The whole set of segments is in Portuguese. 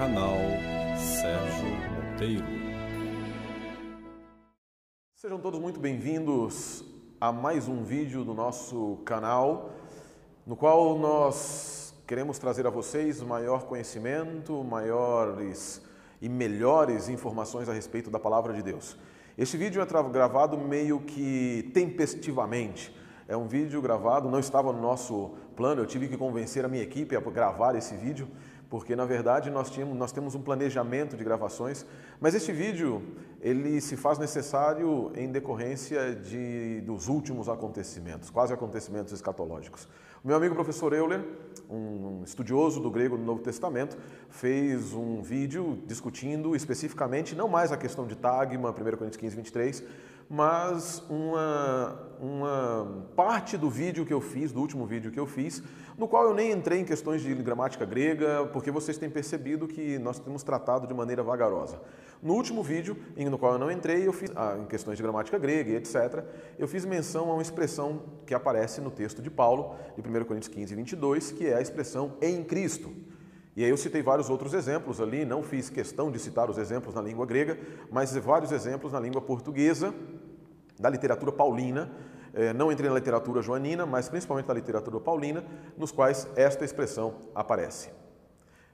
Canal Sérgio Monteiro. Sejam todos muito bem-vindos a mais um vídeo do nosso canal, no qual nós queremos trazer a vocês maior conhecimento, maiores e melhores informações a respeito da palavra de Deus. Este vídeo é gravado meio que tempestivamente. É um vídeo gravado, não estava no nosso plano, eu tive que convencer a minha equipe a gravar esse vídeo, porque na verdade nós, tínhamos, nós temos um planejamento de gravações, mas este vídeo ele se faz necessário em decorrência de, dos últimos acontecimentos, quase acontecimentos escatológicos. O meu amigo professor Euler, um estudioso do grego do Novo Testamento, fez um vídeo discutindo especificamente não mais a questão de Tagma, 1 Coríntios 15, 23, mas uma, uma parte do vídeo que eu fiz, do último vídeo que eu fiz, no qual eu nem entrei em questões de gramática grega, porque vocês têm percebido que nós temos tratado de maneira vagarosa. No último vídeo, no qual eu não entrei, eu fiz ah, em questões de gramática grega e etc., eu fiz menção a uma expressão que aparece no texto de Paulo, de 1 Coríntios 15, 22, que é a expressão em Cristo. E aí eu citei vários outros exemplos ali, não fiz questão de citar os exemplos na língua grega, mas vários exemplos na língua portuguesa, da literatura paulina, eh, não entrei na literatura joanina, mas principalmente na literatura paulina, nos quais esta expressão aparece.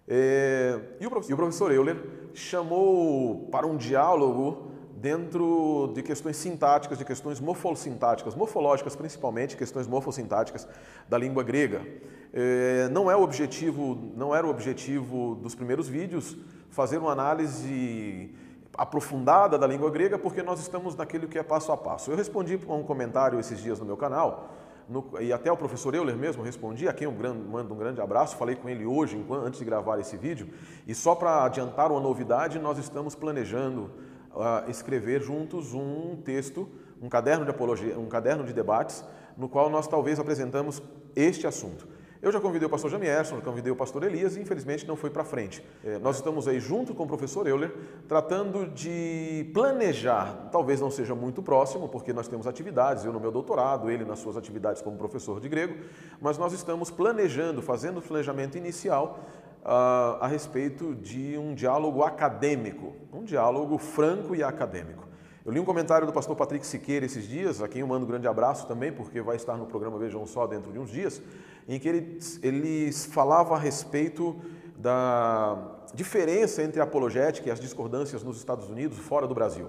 É, e o professor Euler chamou para um diálogo dentro de questões sintáticas, de questões morfossintáticas, morfológicas principalmente, questões morfossintáticas da língua grega. É, não é o objetivo, não era o objetivo dos primeiros vídeos fazer uma análise aprofundada da língua grega, porque nós estamos naquele que é passo a passo. Eu respondi a um comentário esses dias no meu canal no, e até o professor Euler mesmo respondi, a quem eu mando um grande abraço, falei com ele hoje, antes de gravar esse vídeo, e só para adiantar uma novidade, nós estamos planejando uh, escrever juntos um texto, um caderno de apologia, um caderno de debates, no qual nós talvez apresentamos este assunto. Eu já convidei o pastor Jamierson, convidei o pastor Elias e infelizmente não foi para frente. É, nós estamos aí junto com o professor Euler, tratando de planejar, talvez não seja muito próximo, porque nós temos atividades, eu no meu doutorado, ele nas suas atividades como professor de grego, mas nós estamos planejando, fazendo o planejamento inicial uh, a respeito de um diálogo acadêmico, um diálogo franco e acadêmico. Eu li um comentário do pastor Patrick Siqueira esses dias, a quem eu mando um grande abraço também, porque vai estar no programa Vejam Só dentro de uns dias, em que ele, ele falava a respeito da diferença entre a apologética e as discordâncias nos Estados Unidos fora do Brasil.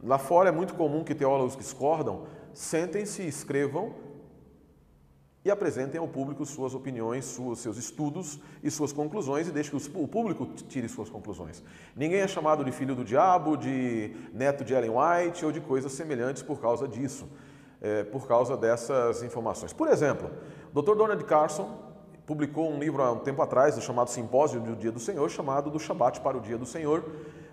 Lá fora é muito comum que teólogos que discordam sentem-se, escrevam e apresentem ao público suas opiniões, suas, seus estudos e suas conclusões e deixem que o público tire suas conclusões. Ninguém é chamado de filho do diabo, de neto de Ellen White ou de coisas semelhantes por causa disso, é, por causa dessas informações. Por exemplo, Dr. Donald Carson publicou um livro há um tempo atrás, chamado Simpósio do Dia do Senhor, chamado Do Shabat para o Dia do Senhor,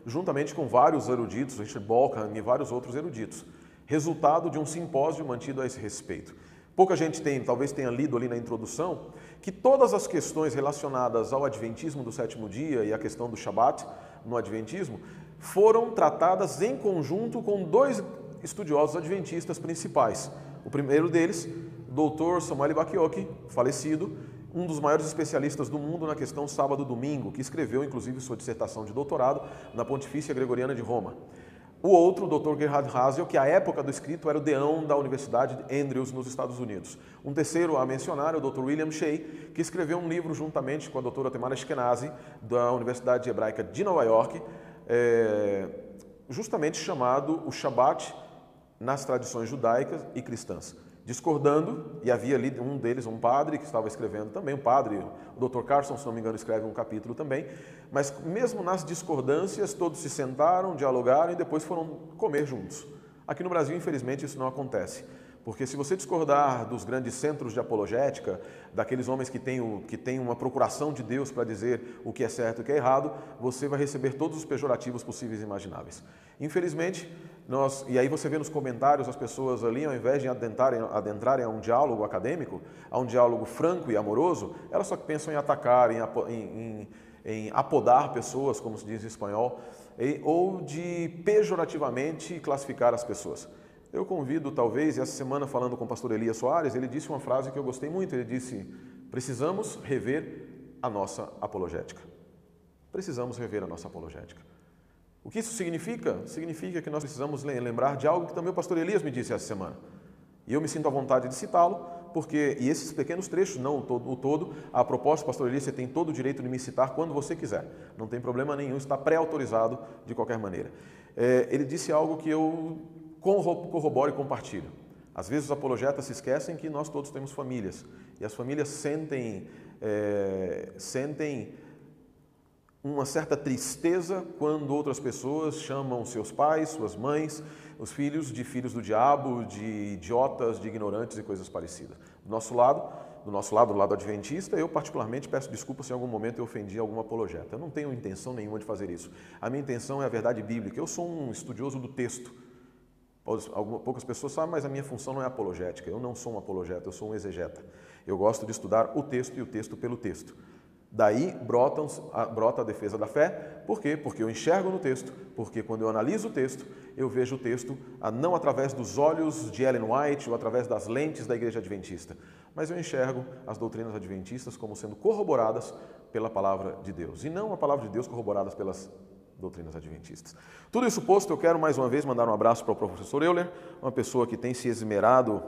juntamente com vários eruditos, Richard Balkan e vários outros eruditos, resultado de um simpósio mantido a esse respeito. Pouca gente tem, talvez tenha lido ali na introdução, que todas as questões relacionadas ao Adventismo do sétimo dia e a questão do Shabat no Adventismo foram tratadas em conjunto com dois estudiosos adventistas principais. O primeiro deles, Dr. Samuel Bakioki, falecido, um dos maiores especialistas do mundo na questão sábado-domingo, que escreveu inclusive sua dissertação de doutorado na Pontifícia Gregoriana de Roma. O outro, o Dr. Gerhard Hasel, que à época do escrito era o deão da Universidade de Andrews, nos Estados Unidos. Um terceiro a mencionar é o Dr. William Shea, que escreveu um livro juntamente com a doutora Temara Ashkenazi, da Universidade Hebraica de Nova York, é, justamente chamado O Shabat nas tradições judaicas e cristãs discordando, e havia ali um deles, um padre, que estava escrevendo também, um padre, o Dr. Carson, se não me engano, escreve um capítulo também, mas mesmo nas discordâncias, todos se sentaram, dialogaram e depois foram comer juntos. Aqui no Brasil, infelizmente, isso não acontece. Porque se você discordar dos grandes centros de apologética, daqueles homens que têm, o, que têm uma procuração de Deus para dizer o que é certo e o que é errado, você vai receber todos os pejorativos possíveis e imagináveis. Infelizmente, nós, e aí você vê nos comentários as pessoas ali, ao invés de adentrarem, adentrarem a um diálogo acadêmico, a um diálogo franco e amoroso, elas só pensam em atacar, em, em, em apodar pessoas, como se diz em espanhol, ou de pejorativamente classificar as pessoas. Eu convido, talvez, essa semana falando com o pastor Elias Soares, ele disse uma frase que eu gostei muito, ele disse, precisamos rever a nossa apologética. precisamos rever a nossa apologética. O que isso significa? Significa que nós precisamos lembrar de algo que também o pastor Elias me disse essa semana. E eu me sinto à vontade de citá-lo, porque, e esses pequenos trechos, não o todo, o todo, a proposta, pastor Elias, você tem todo o direito de me citar quando você quiser. Não tem problema nenhum, está pré-autorizado de qualquer maneira. É, ele disse algo que eu corroboro e compartilho. Às vezes os apologetas se esquecem que nós todos temos famílias. E as famílias sentem, é, sentem uma certa tristeza quando outras pessoas chamam seus pais, suas mães, os filhos de filhos do diabo, de idiotas, de ignorantes e coisas parecidas. Do nosso lado, do nosso lado, do lado adventista, eu particularmente peço desculpas se em algum momento eu ofendi algum apologeta. Eu não tenho intenção nenhuma de fazer isso. A minha intenção é a verdade bíblica. Eu sou um estudioso do texto. Poucas pessoas sabem, mas a minha função não é apologética. Eu não sou um apologeta, eu sou um exegeta. Eu gosto de estudar o texto e o texto pelo texto. Daí brotam, brota a defesa da fé. Por quê? Porque eu enxergo no texto, porque quando eu analiso o texto, eu vejo o texto não através dos olhos de Ellen White ou através das lentes da igreja adventista, mas eu enxergo as doutrinas adventistas como sendo corroboradas pela palavra de Deus e não a palavra de Deus corroboradas pelas doutrinas adventistas. Tudo isso posto, eu quero mais uma vez mandar um abraço para o professor Euler, uma pessoa que tem se esmerado,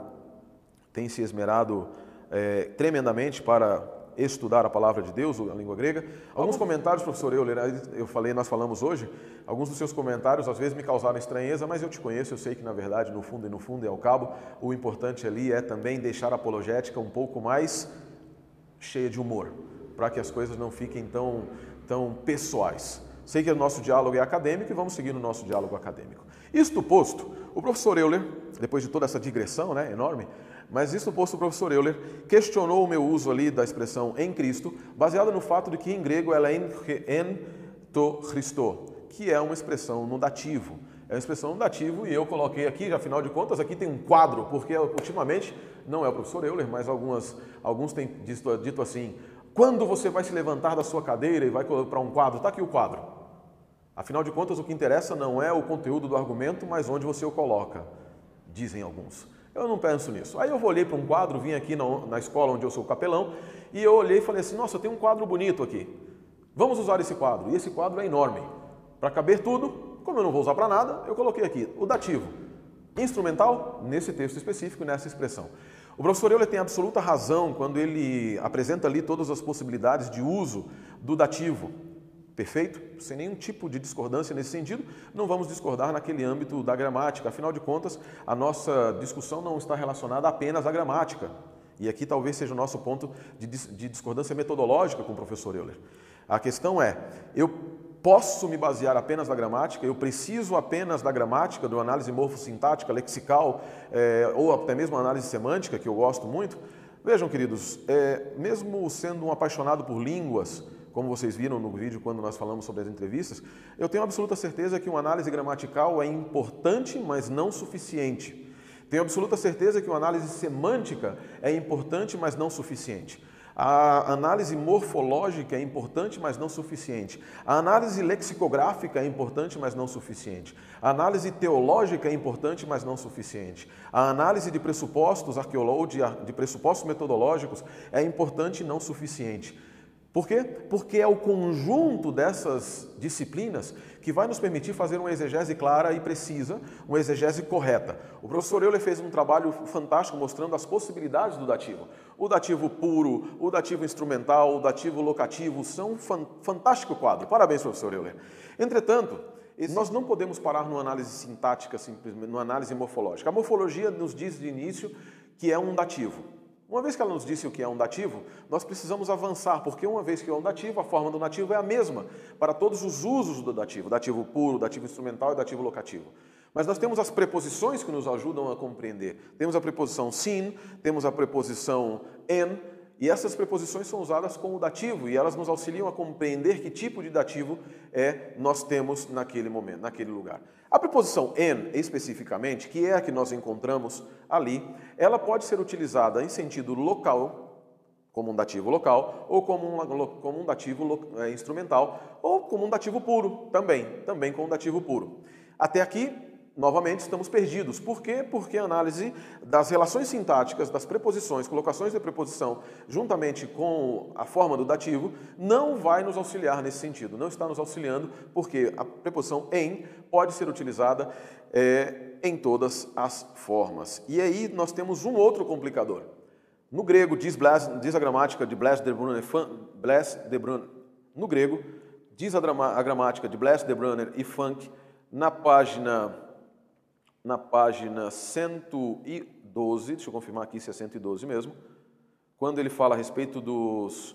tem se esmerado é, tremendamente para estudar a palavra de Deus, a língua grega. Alguns comentários, professor Euler, eu falei, nós falamos hoje, alguns dos seus comentários às vezes me causaram estranheza, mas eu te conheço, eu sei que na verdade, no fundo e no fundo e ao cabo, o importante ali é também deixar a apologética um pouco mais cheia de humor, para que as coisas não fiquem tão, tão pessoais. Sei que o nosso diálogo é acadêmico e vamos seguir no nosso diálogo acadêmico. Isto posto, o professor Euler, depois de toda essa digressão né, enorme, mas isso posto o professor Euler questionou o meu uso ali da expressão em Cristo, baseado no fato de que em grego ela é en to Christo, que é uma expressão no dativo. É uma expressão no dativo e eu coloquei aqui, afinal de contas, aqui tem um quadro, porque ultimamente, não é o professor Euler, mas algumas, alguns têm dito, dito assim, quando você vai se levantar da sua cadeira e vai para um quadro, está aqui o quadro. Afinal de contas, o que interessa não é o conteúdo do argumento, mas onde você o coloca, dizem alguns. Eu não penso nisso. Aí eu olhei para um quadro, vim aqui na, na escola onde eu sou capelão, e eu olhei e falei assim: nossa, tem um quadro bonito aqui. Vamos usar esse quadro. E esse quadro é enorme. Para caber tudo, como eu não vou usar para nada, eu coloquei aqui o dativo. Instrumental, nesse texto específico, nessa expressão. O professor Euler tem absoluta razão quando ele apresenta ali todas as possibilidades de uso do dativo. Perfeito? Sem nenhum tipo de discordância nesse sentido, não vamos discordar naquele âmbito da gramática. Afinal de contas, a nossa discussão não está relacionada apenas à gramática. E aqui talvez seja o nosso ponto de, de discordância metodológica com o professor Euler. A questão é: eu posso me basear apenas na gramática, eu preciso apenas da gramática, do análise morfossintática, lexical, é, ou até mesmo análise semântica, que eu gosto muito. Vejam, queridos, é, mesmo sendo um apaixonado por línguas, como vocês viram no vídeo quando nós falamos sobre as entrevistas, eu tenho absoluta certeza que uma análise gramatical é importante, mas não suficiente. Tenho absoluta certeza que uma análise semântica é importante, mas não suficiente. A análise morfológica é importante, mas não suficiente. A análise lexicográfica é importante, mas não suficiente. A análise teológica é importante, mas não suficiente. A análise de pressupostos arqueológicos, de pressupostos metodológicos é importante e não suficiente. Por quê? Porque é o conjunto dessas disciplinas que vai nos permitir fazer uma exegese clara e precisa, uma exegese correta. O professor Euler fez um trabalho fantástico mostrando as possibilidades do dativo. O dativo puro, o dativo instrumental, o dativo locativo são um fantástico quadro. Parabéns, professor Euler. Entretanto, nós não podemos parar numa análise sintática, simplesmente, numa análise morfológica. A morfologia nos diz de início que é um dativo. Uma vez que ela nos disse o que é um dativo, nós precisamos avançar, porque uma vez que é um dativo, a forma do dativo é a mesma para todos os usos do dativo, dativo puro, dativo instrumental e dativo locativo. Mas nós temos as preposições que nos ajudam a compreender. Temos a preposição sin, temos a preposição en, e essas preposições são usadas com o dativo e elas nos auxiliam a compreender que tipo de dativo é nós temos naquele momento, naquele lugar. A preposição en, especificamente, que é a que nós encontramos ali, ela pode ser utilizada em sentido local, como um dativo local, ou como um, como um dativo é, instrumental, ou como um dativo puro, também, também com um dativo puro. Até aqui, novamente estamos perdidos. Por quê? Porque a análise das relações sintáticas, das preposições, colocações de preposição, juntamente com a forma do dativo, não vai nos auxiliar nesse sentido. Não está nos auxiliando, porque a preposição em pode ser utilizada é, em todas as formas. E aí nós temos um outro complicador. No grego, diz, diz a gramática de Blaise de Brunner, de Brunner, no grego, diz a, a gramática de de Brunner e Funk, na página na página 112, deixa eu confirmar aqui se é 112 mesmo, quando ele fala a respeito dos,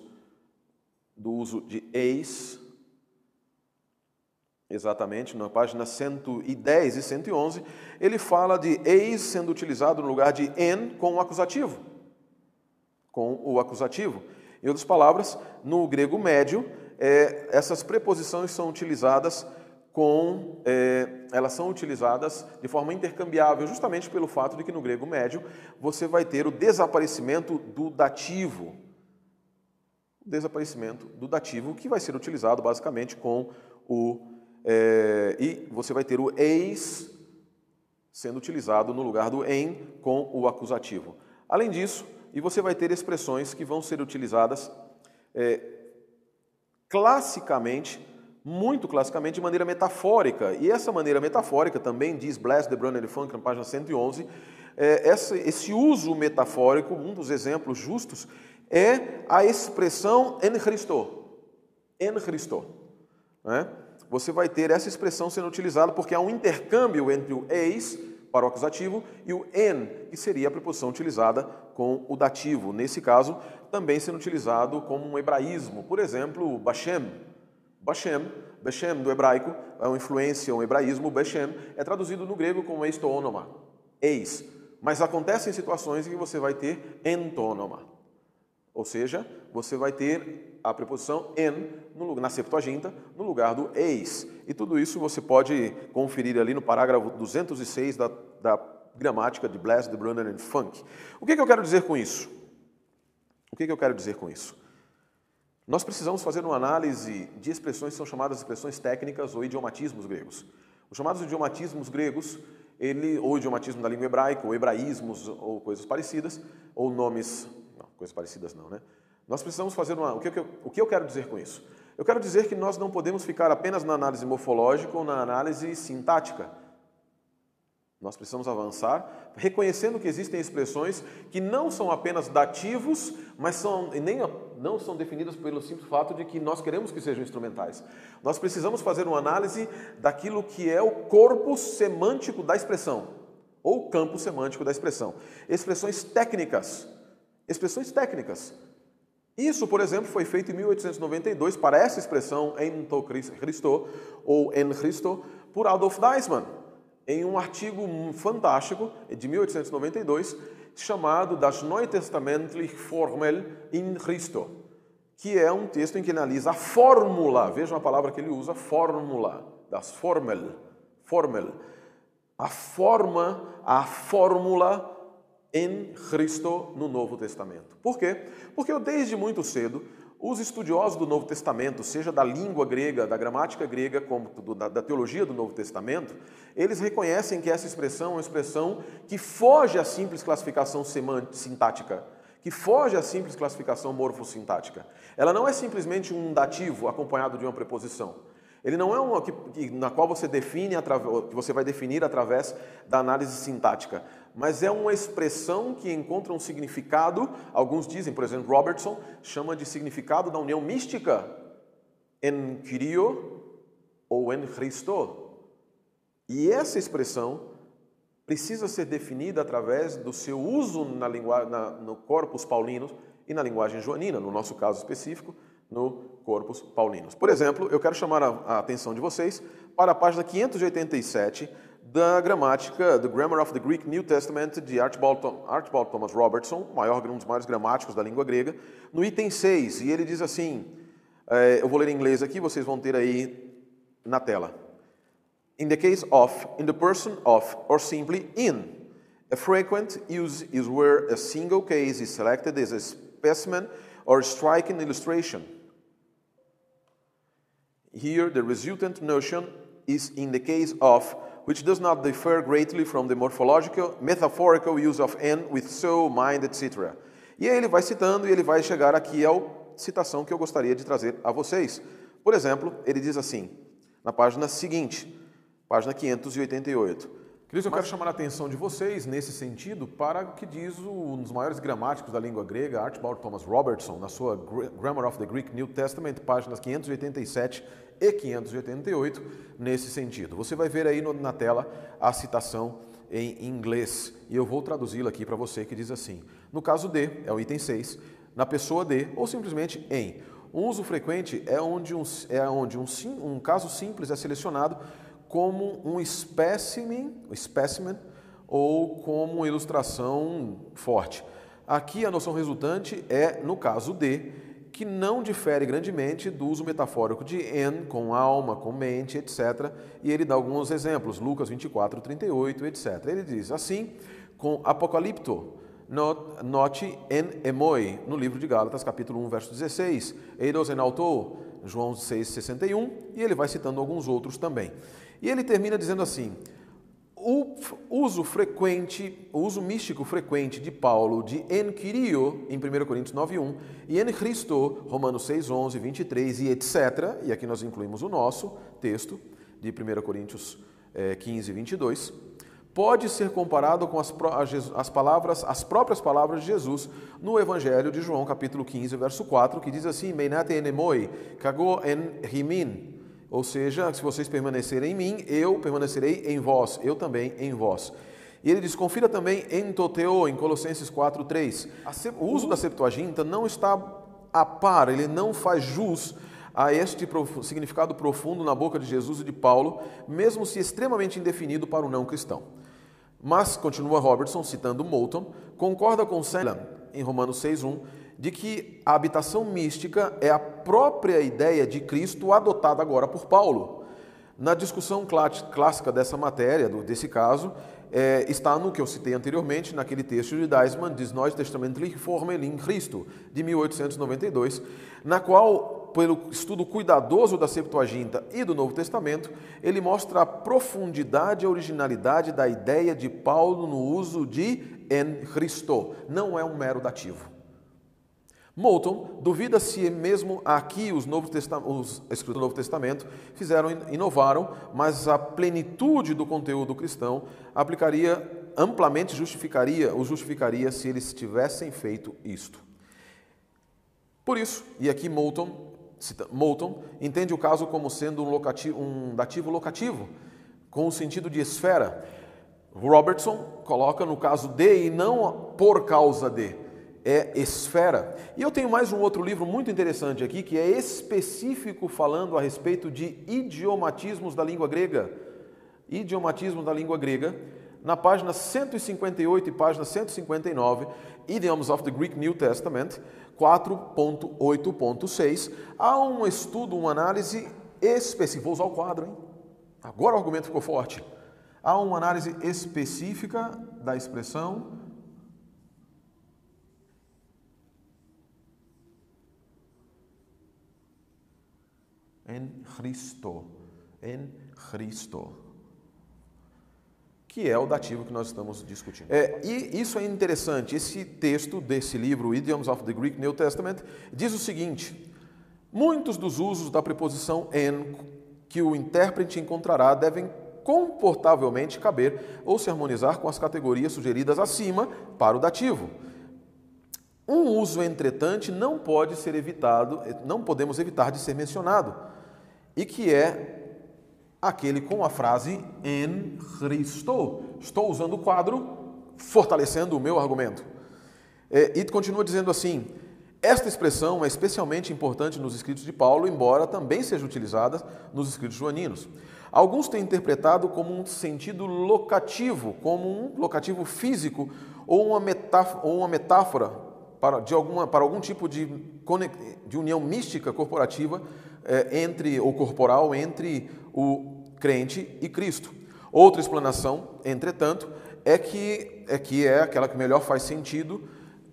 do uso de eis, exatamente, na página 110 e 111, ele fala de eis sendo utilizado no lugar de en com o acusativo. Com o acusativo. Em outras palavras, no grego médio, é, essas preposições são utilizadas com é, elas são utilizadas de forma intercambiável, justamente pelo fato de que no grego médio você vai ter o desaparecimento do dativo. O desaparecimento do dativo que vai ser utilizado basicamente com o. É, e você vai ter o eis sendo utilizado no lugar do em com o acusativo. Além disso, e você vai ter expressões que vão ser utilizadas é, classicamente muito classicamente de maneira metafórica. E essa maneira metafórica também diz Bless de Brunner Funk, na página 111, é, esse uso metafórico, um dos exemplos justos, é a expressão en Cristo. En Cristo. Né? Você vai ter essa expressão sendo utilizada porque há um intercâmbio entre o eis, para o acusativo, e o en, que seria a preposição utilizada com o dativo. Nesse caso, também sendo utilizado como um hebraísmo. Por exemplo, Bashem, Bashem, Beshem do hebraico, é uma influência, um hebraísmo, Beshem, é traduzido no grego como eistônoma, eis. Mas acontece em situações em que você vai ter entônoma. Ou seja, você vai ter a preposição en na Septuaginta no lugar do eis. E tudo isso você pode conferir ali no parágrafo 206 da, da gramática de Blaise de Brunner and Funk. O que, que eu quero dizer com isso? O que, que eu quero dizer com isso? Nós precisamos fazer uma análise de expressões que são chamadas expressões técnicas ou idiomatismos gregos. Os chamados idiomatismos gregos, ele, ou idiomatismo da língua hebraica, ou hebraísmos, ou coisas parecidas, ou nomes. Não, coisas parecidas não, né? Nós precisamos fazer uma. O que, eu, o que eu quero dizer com isso? Eu quero dizer que nós não podemos ficar apenas na análise morfológica ou na análise sintática. Nós precisamos avançar, reconhecendo que existem expressões que não são apenas dativos, mas são, nem não são definidas pelo simples fato de que nós queremos que sejam instrumentais. Nós precisamos fazer uma análise daquilo que é o corpo semântico da expressão, ou campo semântico da expressão. Expressões técnicas. Expressões técnicas. Isso, por exemplo, foi feito em 1892 para essa expressão em Cristo ou en Cristo por Adolf Deismann em um artigo fantástico de 1892 chamado Das Neutestamentliche Formel in Christo, que é um texto em que analisa a fórmula, vejam a palavra que ele usa, fórmula, das Formel, Formel, a forma, a fórmula em Cristo no Novo Testamento. Por quê? Porque eu desde muito cedo os estudiosos do Novo Testamento, seja da língua grega, da gramática grega, como da, da, teologia do Novo Testamento, eles reconhecem que essa expressão é uma expressão que foge à simples classificação sintática, que foge à simples classificação morfossintática. Ela não é simplesmente um dativo acompanhado de uma preposição. Ele não é uma que, que, na qual você define, que você vai definir através da análise sintática, mas é uma expressão que encontra um significado, alguns dizem, por exemplo, Robertson chama de significado da união mística em Kyrio ou em Cristo. E essa expressão precisa ser definida através do seu uso na na, no corpus paulinos e na linguagem joanina, no nosso caso específico, no corpus paulinos. Por exemplo, eu quero chamar a, a atenção de vocês para a página 587 da gramática, The Grammar of the Greek New Testament, de Archibald, Archibald Thomas Robertson, maior, um dos maiores gramáticos da língua grega, no item 6, e ele diz assim, é, eu vou ler em inglês aqui, vocês vão ter aí na tela. In the case of, in the person of, or simply in, a frequent use is where a single case is selected as a specimen or striking illustration. Here, the resultant notion is in the case of which does not differ greatly from the morphological, metaphorical use of and with soul, mind, etc. E aí ele vai citando e ele vai chegar aqui à citação que eu gostaria de trazer a vocês. Por exemplo, ele diz assim, na página seguinte, página 588. Queridos, eu quero chamar a atenção de vocês nesse sentido para o que diz um dos maiores gramáticos da língua grega, Archibald Thomas Robertson, na sua Grammar of the Greek New Testament, páginas 587 e 588, nesse sentido. Você vai ver aí na tela a citação em inglês e eu vou traduzi-la aqui para você que diz assim: no caso de, é o item 6, na pessoa de ou simplesmente em. Um uso frequente é onde um, é onde um, um caso simples é selecionado como um espécime, espécimen ou como ilustração forte. Aqui a noção resultante é, no caso de, que não difere grandemente do uso metafórico de en, com alma, com mente, etc. E ele dá alguns exemplos, Lucas 24, 38, etc. Ele diz assim, com apocalipto, note en emoi, no livro de Gálatas, capítulo 1, verso 16, eidos en auto, João 6, 61, e ele vai citando alguns outros também. E ele termina dizendo assim: o uso frequente, o uso místico frequente de Paulo de en Kyrio, em 1 Coríntios 9:1, e en Christo, Romanos 6:11, 23 e etc. E aqui nós incluímos o nosso texto de 1 Coríntios 15, 22 pode ser comparado com as, as, palavras, as próprias palavras de Jesus no Evangelho de João, capítulo 15, verso 4, que diz assim: Meinate enemoi, kago en rimin, ou seja, se vocês permanecerem em mim, eu permanecerei em vós, eu também em vós. E ele diz, confira também em Toteo, em Colossenses 4, 3. O uso da Septuaginta não está a par, ele não faz jus a este significado profundo na boca de Jesus e de Paulo, mesmo se extremamente indefinido para o não cristão. Mas, continua Robertson, citando Moulton, concorda com Selan, em Romanos 6,1, de que a habitação mística é a própria ideia de Cristo adotada agora por Paulo. Na discussão clássica dessa matéria, desse caso, é, está no que eu citei anteriormente, naquele texto de Deisman, Dies Neues Testamentliche Formel in Christo, de 1892, na qual, pelo estudo cuidadoso da Septuaginta e do Novo Testamento, ele mostra a profundidade e a originalidade da ideia de Paulo no uso de en Christo. Não é um mero dativo. Moulton duvida se mesmo aqui os, Novos os do Novo Testamento fizeram inovaram, mas a plenitude do conteúdo cristão aplicaria amplamente justificaria, o justificaria se eles tivessem feito isto. Por isso, e aqui Moulton, cita, Moulton entende o caso como sendo um, locativo, um dativo locativo, com o sentido de esfera. Robertson coloca no caso de e não por causa de é esfera. E eu tenho mais um outro livro muito interessante aqui, que é específico falando a respeito de idiomatismos da língua grega. Idiomatismos da língua grega. Na página 158 e página 159, Idioms of the Greek New Testament, 4.8.6, há um estudo, uma análise específica. Vou usar o quadro, hein? Agora o argumento ficou forte. Há uma análise específica da expressão em Cristo, em Cristo, que é o dativo que nós estamos discutindo. É, e isso é interessante. Esse texto desse livro, Idioms of the Greek New Testament, diz o seguinte: muitos dos usos da preposição en que o intérprete encontrará devem comportavelmente caber ou se harmonizar com as categorias sugeridas acima para o dativo. Um uso entretante não pode ser evitado, não podemos evitar de ser mencionado e que é aquele com a frase em Cristo. Estou usando o quadro, fortalecendo o meu argumento. É, e continua dizendo assim: esta expressão é especialmente importante nos escritos de Paulo, embora também seja utilizada nos escritos joaninos. Alguns têm interpretado como um sentido locativo, como um locativo físico ou uma metáfora, ou uma metáfora para, de alguma, para algum tipo de, de união mística corporativa é, entre o corporal entre o crente e Cristo. Outra explanação, entretanto, é que é, que é aquela que melhor faz sentido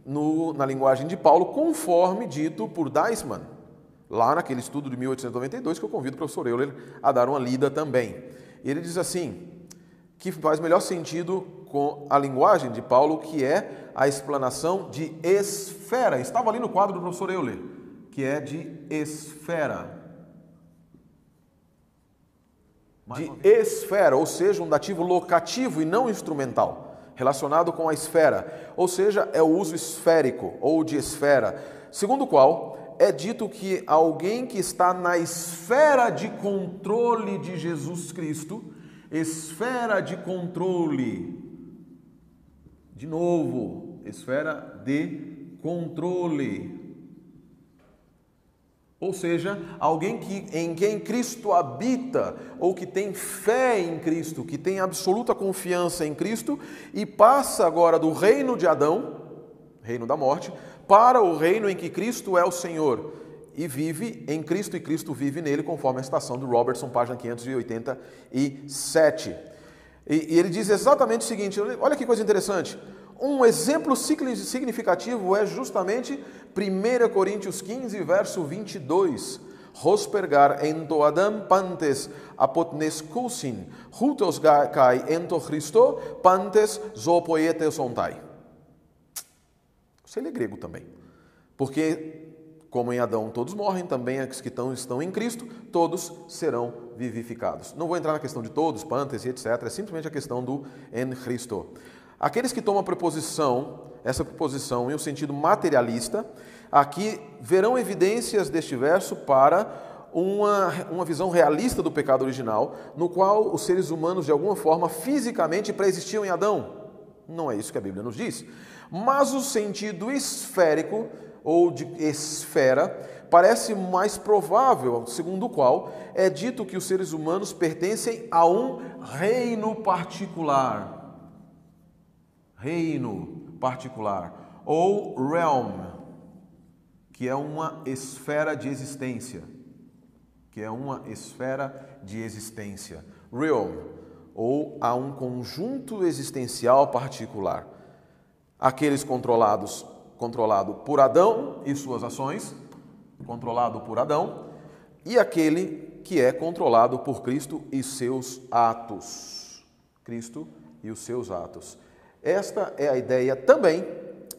no, na linguagem de Paulo, conforme dito por Deisman, lá naquele estudo de 1892, que eu convido o professor Euler a dar uma lida também. Ele diz assim: que faz melhor sentido com a linguagem de Paulo, que é a explanação de esfera. Estava ali no quadro do professor Euler, que é de esfera. De esfera, ou seja, um dativo locativo e não instrumental, relacionado com a esfera, ou seja, é o uso esférico ou de esfera, segundo o qual é dito que alguém que está na esfera de controle de Jesus Cristo, esfera de controle, de novo, esfera de controle. Ou seja, alguém que, em quem Cristo habita, ou que tem fé em Cristo, que tem absoluta confiança em Cristo e passa agora do reino de Adão, reino da morte, para o reino em que Cristo é o Senhor e vive em Cristo e Cristo vive nele, conforme a citação do Robertson, página 587. E, e ele diz exatamente o seguinte: olha que coisa interessante. Um exemplo significativo é justamente 1 Coríntios 15, verso 22. Hospergar ento Adam pantes apotneskusin, hutos kai ento Christo pantes zopoietes ontai. Você lê grego também. Porque, como em Adão todos morrem, também os que estão, em Cristo, todos serão vivificados. Não vou entrar na questão de todos, pantes e etc. É simplesmente a questão do en Cristo. Aqueles que tomam a preposição, essa preposição em um sentido materialista, aqui verão evidências deste verso para uma, uma visão realista do pecado original, no qual os seres humanos, de alguma forma, fisicamente pré-existiam em Adão. Não é isso que a Bíblia nos diz. Mas o sentido esférico, ou de esfera, parece mais provável, segundo o qual é dito que os seres humanos pertencem a um reino particular reino particular, ou realm, que é uma esfera de existência, que é uma esfera de existência. Realm, ou a um conjunto existencial particular. Aqueles controlados, controlado por Adão e suas ações, controlado por Adão, e aquele que é controlado por Cristo e seus atos. Cristo e os seus atos. Esta é a ideia também,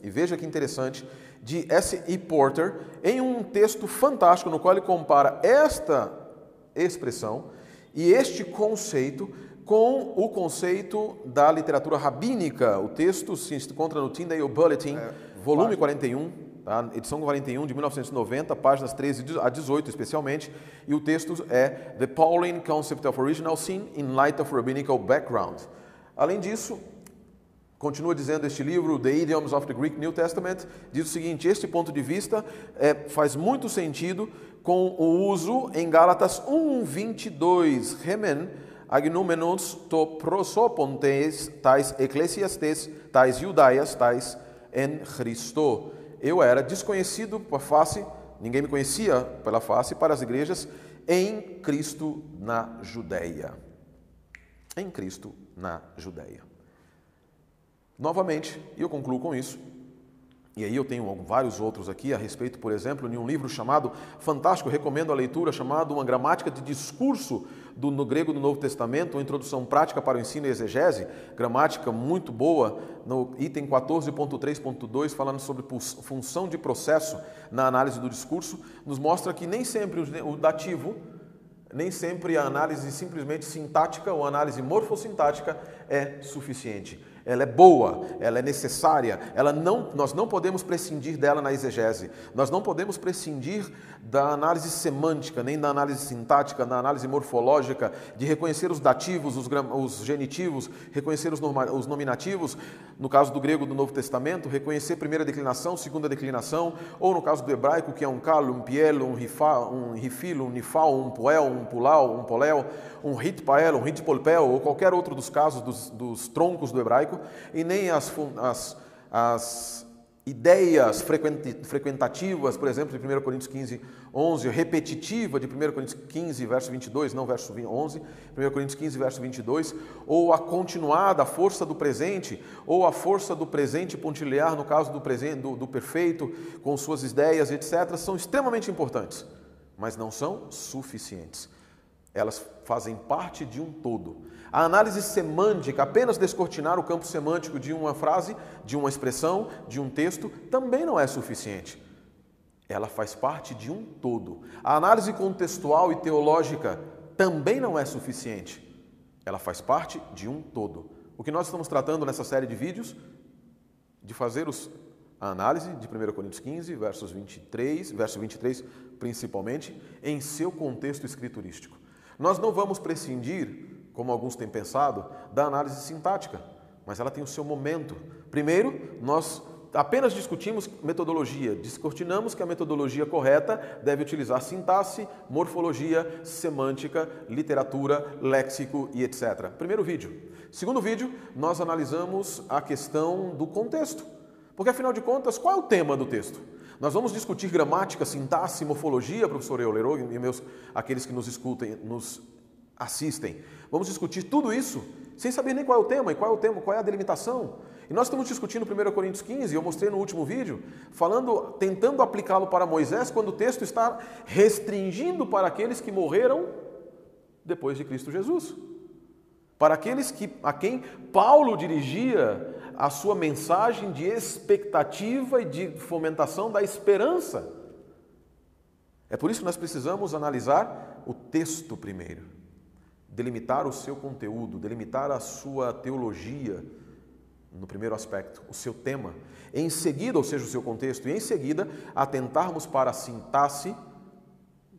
e veja que interessante, de S.E. Porter em um texto fantástico no qual ele compara esta expressão e este conceito com o conceito da literatura rabínica. O texto se encontra no Tyndale Bulletin, é, volume 41, tá? edição 41 de 1990, páginas 13 a 18 especialmente, e o texto é The Pauline Concept of Original Sin in Light of Rabbinical Background. Além disso, Continua dizendo este livro, The Idioms of the Greek New Testament, diz o seguinte: este ponto de vista é, faz muito sentido com o uso em Gálatas 1:22, remen agnomenos to prosopontes tais eclesiastes tais judaias tais en Cristo. Eu era desconhecido por face, ninguém me conhecia pela face para as igrejas em Cristo na Judéia. Em Cristo na Judéia. Novamente, e eu concluo com isso, e aí eu tenho vários outros aqui a respeito, por exemplo, de um livro chamado, fantástico, recomendo a leitura, chamado Uma Gramática de Discurso do, no Grego do Novo Testamento, uma introdução prática para o ensino e exegese, gramática muito boa, no item 14.3.2, falando sobre função de processo na análise do discurso, nos mostra que nem sempre o dativo, nem sempre a análise simplesmente sintática ou análise morfossintática é suficiente ela é boa, ela é necessária, ela não, nós não podemos prescindir dela na exegese, nós não podemos prescindir da análise semântica, nem da análise sintática, da análise morfológica, de reconhecer os dativos, os, os genitivos, reconhecer os, norma, os, nominativos, no caso do grego do Novo Testamento, reconhecer primeira declinação, segunda declinação, ou no caso do hebraico, que é um kalo, um pielo, um rifa, um rifilo, um nifal, um poel, um pulau, um poléu, um ritpael, um ritpolpel, ou qualquer outro dos casos dos, dos troncos do hebraico, e nem as, as, as ideias frequentativas, por exemplo, de 1 Coríntios 15, 11, repetitiva de 1 Coríntios 15, verso 22, não verso 11, 1 Coríntios 15, verso 22, ou a continuada, força do presente, ou a força do presente pontilhar, no caso do, presente, do, do perfeito, com suas ideias, etc., são extremamente importantes, mas não são suficientes. Elas fazem parte de um todo. A análise semântica, apenas descortinar o campo semântico de uma frase, de uma expressão, de um texto, também não é suficiente. Ela faz parte de um todo. A análise contextual e teológica também não é suficiente. Ela faz parte de um todo. O que nós estamos tratando nessa série de vídeos? De fazer os, a análise de 1 Coríntios 15, versos 23, verso 23 principalmente, em seu contexto escriturístico. Nós não vamos prescindir como alguns têm pensado, da análise sintática, mas ela tem o seu momento. Primeiro, nós apenas discutimos metodologia, descortinamos que a metodologia correta deve utilizar sintaxe, morfologia, semântica, literatura, léxico e etc. Primeiro vídeo. Segundo vídeo, nós analisamos a questão do contexto. Porque afinal de contas, qual é o tema do texto? Nós vamos discutir gramática, sintaxe, morfologia, professor Eulerô e meus aqueles que nos escutem, nos assistem. Vamos discutir tudo isso sem saber nem qual é o tema e qual é o tema, qual é a delimitação. E nós estamos discutindo 1 Coríntios 15, eu mostrei no último vídeo, falando, tentando aplicá-lo para Moisés, quando o texto está restringindo para aqueles que morreram depois de Cristo Jesus. Para aqueles que, a quem Paulo dirigia a sua mensagem de expectativa e de fomentação da esperança. É por isso que nós precisamos analisar o texto primeiro delimitar o seu conteúdo, delimitar a sua teologia, no primeiro aspecto, o seu tema. Em seguida, ou seja, o seu contexto, e em seguida, atentarmos para a sintaxe,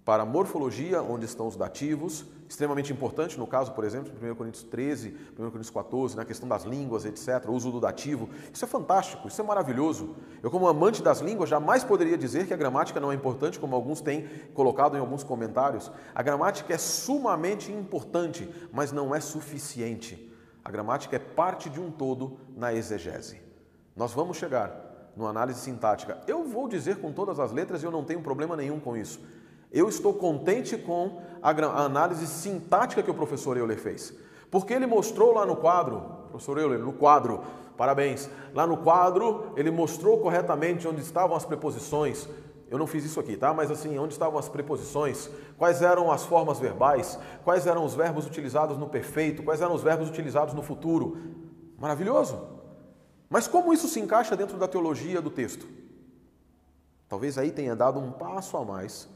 para a morfologia, onde estão os dativos, extremamente importante no caso, por exemplo, de 1 Coríntios 13, 1 Coríntios 14, na questão das línguas, etc., o uso do dativo. Isso é fantástico, isso é maravilhoso. Eu, como amante das línguas, jamais poderia dizer que a gramática não é importante, como alguns têm colocado em alguns comentários. A gramática é sumamente importante, mas não é suficiente. A gramática é parte de um todo na exegese. Nós vamos chegar no análise sintática. Eu vou dizer com todas as letras e eu não tenho problema nenhum com isso. Eu estou contente com a análise sintática que o professor Euler fez. Porque ele mostrou lá no quadro, professor Euler, no quadro, parabéns, lá no quadro ele mostrou corretamente onde estavam as preposições. Eu não fiz isso aqui, tá? Mas assim, onde estavam as preposições, quais eram as formas verbais, quais eram os verbos utilizados no perfeito, quais eram os verbos utilizados no futuro. Maravilhoso! Mas como isso se encaixa dentro da teologia do texto? Talvez aí tenha dado um passo a mais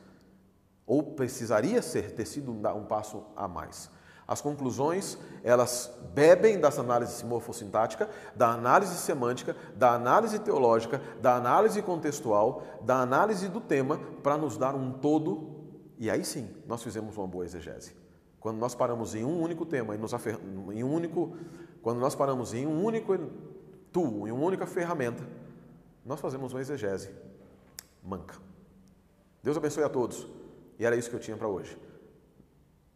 ou precisaria ser ter sido um passo a mais. As conclusões, elas bebem dessa análise morfossintática, da análise semântica, da análise teológica, da análise contextual, da análise do tema, para nos dar um todo, e aí sim, nós fizemos uma boa exegese. Quando nós paramos em um único tema e nos afer... em um único, quando nós paramos em um único tool, em uma única ferramenta, nós fazemos uma exegese manca. Deus abençoe a todos. E era isso que eu tinha para hoje.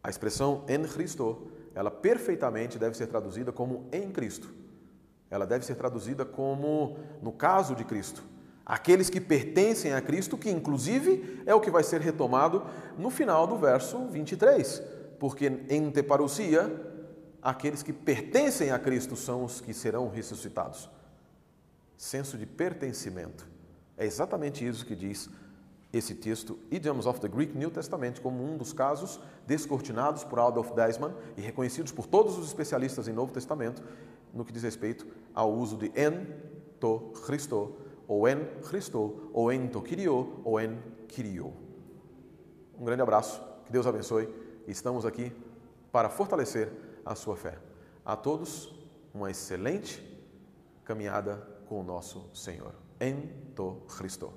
A expressão en Cristo, ela perfeitamente deve ser traduzida como em Cristo. Ela deve ser traduzida como no caso de Cristo. Aqueles que pertencem a Cristo, que inclusive é o que vai ser retomado no final do verso 23. Porque em teparousia, aqueles que pertencem a Cristo são os que serão ressuscitados. Senso de pertencimento. É exatamente isso que diz esse texto, Idioms of the Greek New Testament, como um dos casos descortinados por Adolf Deismann e reconhecidos por todos os especialistas em Novo Testamento no que diz respeito ao uso de en to Christo, ou en Christo, ou en to Kyrio, ou en Kyrio. Um grande abraço, que Deus abençoe. Estamos aqui para fortalecer a sua fé. A todos, uma excelente caminhada com o nosso Senhor. En to Christo.